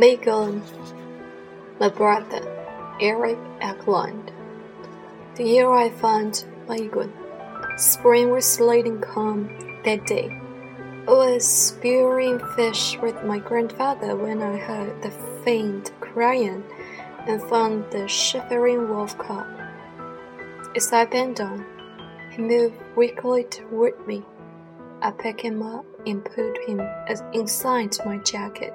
Megan, my brother, Eric Eklund. The year I found Megan, spring was late and calm that day. I was spearing fish with my grandfather when I heard the faint crying and found the shivering wolf cub. As I bent down, he moved weakly toward me. I picked him up and put him inside my jacket.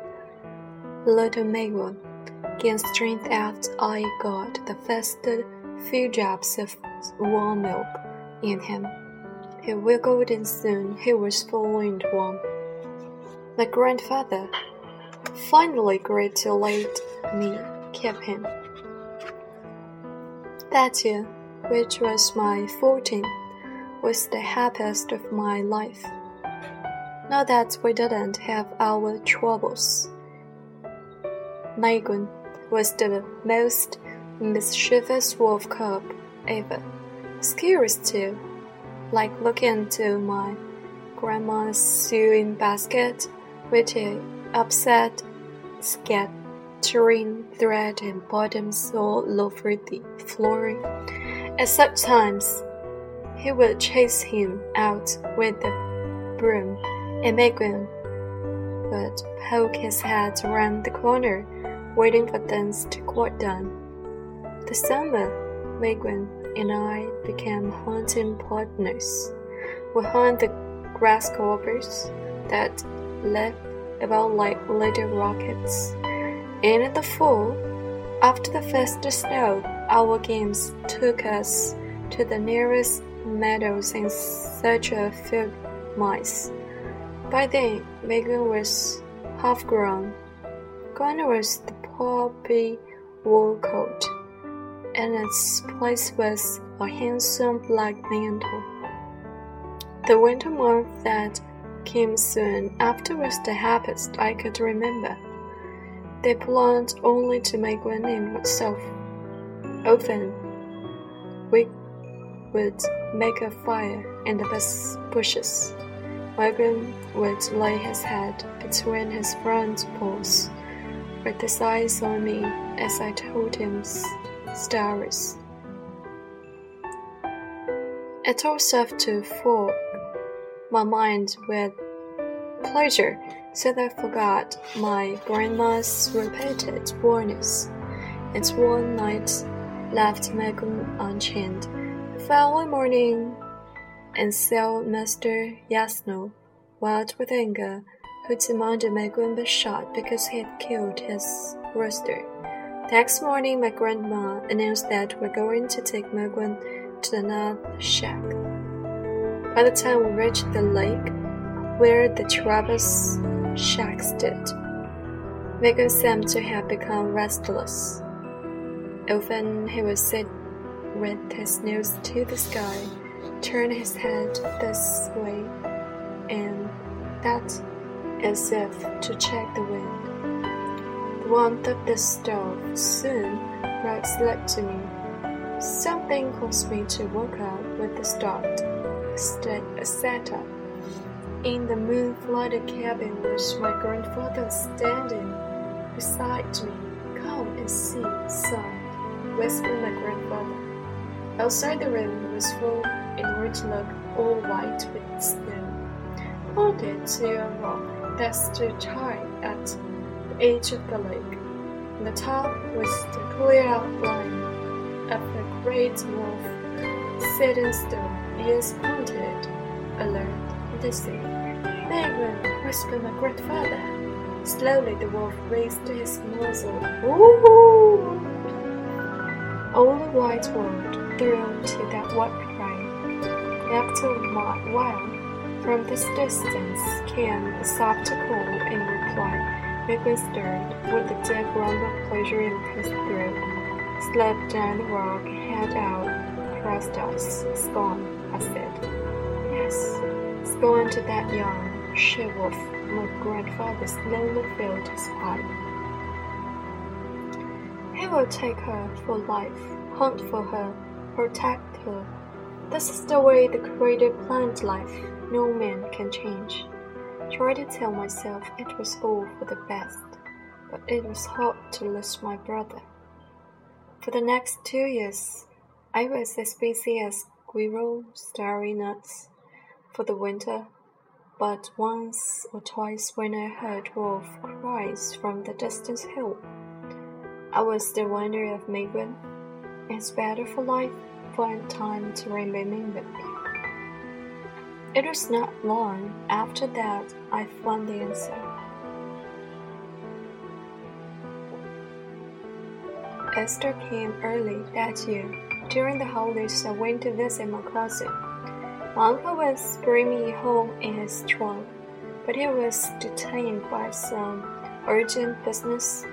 Little Megan gained strength after I got the first few drops of warm milk in him. He wiggled and soon he was full and warm. My grandfather finally agreed to let me keep him. That year, which was my fourteenth, was the happiest of my life. Not that we didn't have our troubles. Megan was the most mischievous wolf cub ever. Scary too, like looking into my grandma's sewing basket, which upset, scattering thread and bottoms all over the flooring. At such times, he would chase him out with the broom and would poke his head around the corner, waiting for things to quiet down. The summer, Megan and I became hunting partners. We hunt the grasshoppers that lived about like little rockets. And in the fall, after the first snow, our games took us to the nearest meadows in search of field mice. By then, Megan was half grown. Gone was the poppy wool coat, and its place was a handsome black mantle. The winter month that came soon after was the happiest I could remember. They belonged only to Megan and myself. Often, we would make a fire in the bushes. Megan would lay his head between his front paws, with his eyes on me as I told him stories. It all served to fog my mind with pleasure so that I forgot my grandma's repeated warnings. And one night left Megan unchained. The following morning, and saw Master Yasno, wild with anger, who demanded Megan be shot because he had killed his rooster. The next morning, my grandma announced that we're going to take Megan to the north shack. By the time we reached the lake, where the Travis shack stood, Megan seemed to have become restless. Often he would sit with his nose to the sky, turn his head this way and that as if to check the wind. The warmth of the stove soon brought sleep to me. Something caused me to wake up with a start. I sat up. In the moon-flooded cabin was my grandfather standing beside me. Come and see, son, whispered my grandfather. Outside the room was full which looked all white with snow. Pointed to a rock that stood high at the edge of the lake. On the top was the clear outline of a great wolf sitting still, ears pointed, alert, listening. Megan, whispered my grandfather. Slowly the wolf raised his muzzle. Ooh! All the white world thrilled to that white cry. After a while, from this distance came a soft call in reply. Megan stirred with a deep rumble of pleasure in his throat. Slipped down the rock, head out, pressed us. Scorn, I said. Yes, scorn to that young she-wolf. My grandfather slowly filled his pipe. He will take her for life, hunt for her, protect her. This is the way the Creator planned life. No man can change. Try to tell myself it was all for the best, but it was hard to lose my brother. For the next two years, I was as busy as squirrel starry nuts for the winter, but once or twice when I heard wolf cries from the distant hill, I was the wonder of Megan. It's better for life for a time to remain with me. It was not long after that I found the answer. Esther came early that year. During the holidays, I went to visit my cousin. My uncle was bringing me home in his trunk, but he was detained by some urgent business,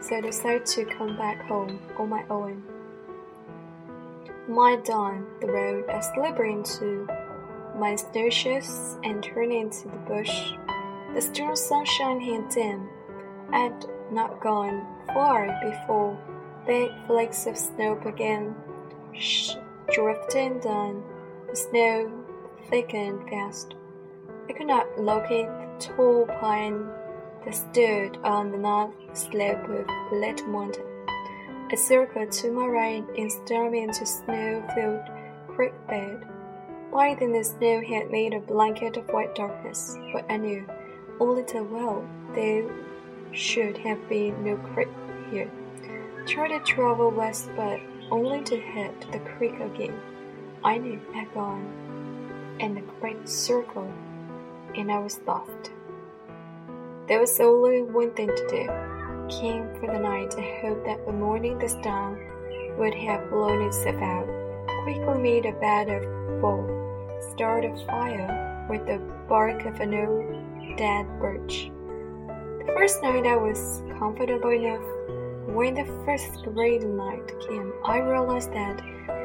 so I decided to come back home on my own. My dawn, the road, I slipped into my snowshoes and turned into the bush. The strong sunshine had dim. I had not gone far before Big flakes of snow began drifting down. The snow thickened fast. I could not locate the tall pine that stood on the north slope of the little mountain. a circled to my right and stared into snow-filled creek bed. By then the snow had made a blanket of white darkness, but I knew only too well there should have been no creek here tried to travel west, but only to hit the creek again. I knew I'd gone in a great circle, and I was lost. There was only one thing to do. Camp for the night and hope that the morning the storm would have blown itself out. Quickly made a bed of bowl, started a fire with the bark of an old dead birch. The first night I was comfortable enough when the first great night came, I realized that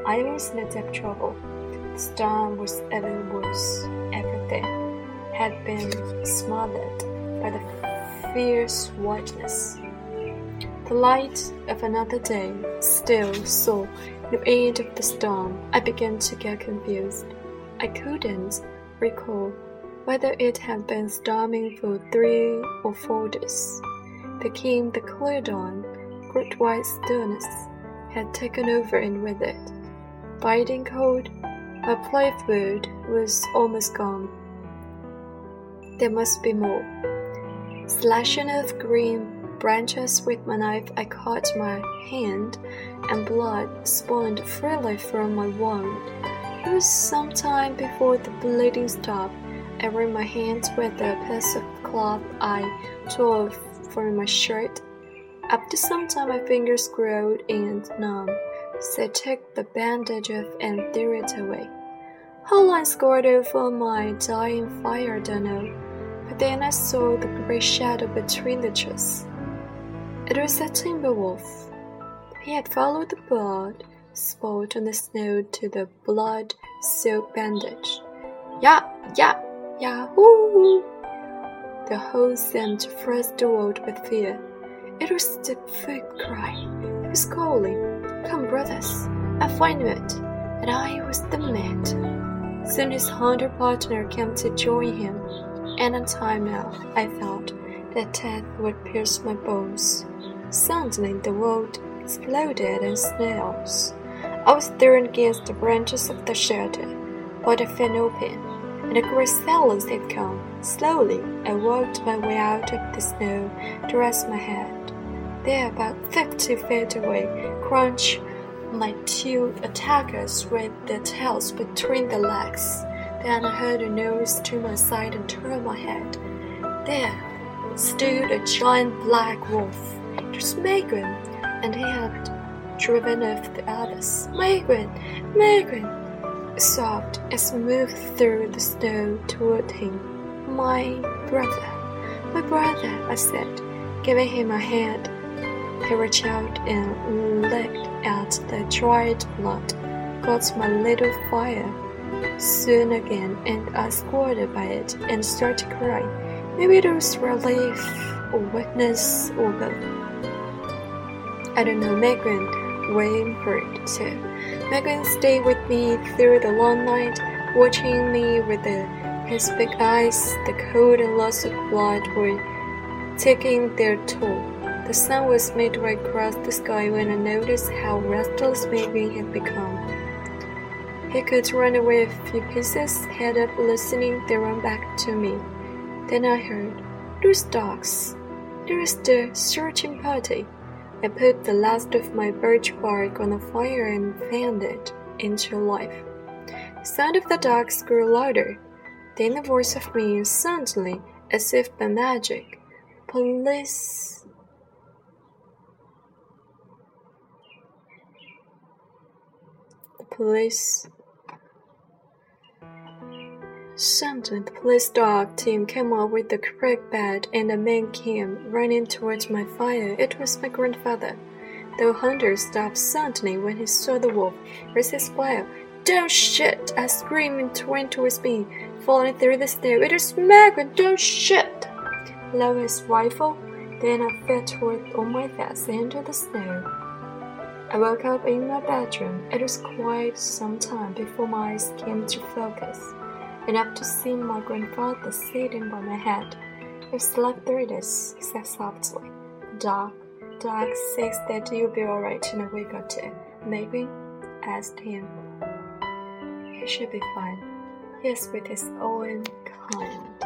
I was in deep trouble. The storm was even worse. Everything had been smothered by the fierce whiteness. The light of another day still saw no end of the storm. I began to get confused. I couldn't recall whether it had been storming for three or four days. There came the clear dawn great white stillness had taken over and with it, biting cold, my playfood was almost gone. There must be more. Slashing off green branches with my knife, I caught my hand, and blood spawned freely from my wound. It was some time before the bleeding stopped. I ran my hands with a piece of cloth I tore from my shirt after some time, my fingers grew and numb, so I took the bandage off and threw it away. How long scored over my dying fire, don't know, but then I saw the gray shadow between the trees. It was a timber wolf. He had followed the blood spot on the snow to the blood soaked bandage. Yeah, yeah, yahoo! The whole seemed the world with fear. It was the foot cry. He was calling, Come, brothers, I find it. And I was the man. Soon his hunter partner came to join him, and in time now I thought that death would pierce my bones. Suddenly the world exploded in snails. I was thrown against the branches of the shelter, but I fell open, and a great silence had come. Slowly I worked my way out of the snow to rest my head. There, about fifty feet away, crunch, my two attackers with their tails between their legs. Then I heard a noise to my side and turned my head. There stood a giant black wolf. Was Megan, and he had driven off the others. Megan, Megan, sobbed as I moved through the snow toward him. My brother, my brother, I said, giving him a hand. He reached out and licked at the dried blood, got my little fire soon again, and I squatted by it and started to cry. Maybe it was relief or weakness or both. I don't know, Megan whimpered too. Megan stayed with me through the long night, watching me with the, his big eyes. The cold and loss of blood were taking their toll. The sun was midway across the sky when I noticed how restless Maybe had become. He could run away a few paces, head up, listening, then run back to me. Then I heard, Those dogs! There is the searching party. I put the last of my birch bark on the fire and fanned it into life. The sound of the dogs grew louder. Then the voice of me suddenly, as if by magic, Police! The police. Suddenly, the police dog team came up with the creek bed, and a man came running towards my fire. It was my grandfather. The hunter stopped suddenly when he saw the wolf. Raised his fire. Don't shoot! I screamed and went towards me, falling through the snow. It is Margaret! Don't shoot! Lowered his rifle. Then I fell toward on my face into the snow. I woke up in my bedroom. It was quite some time before my eyes came to focus, and after seeing my grandfather sitting by my head, I slept this, he said softly. Doc, Doc says that you'll be alright in a week or two. Maybe? asked him. He should be fine. He is with his own kind.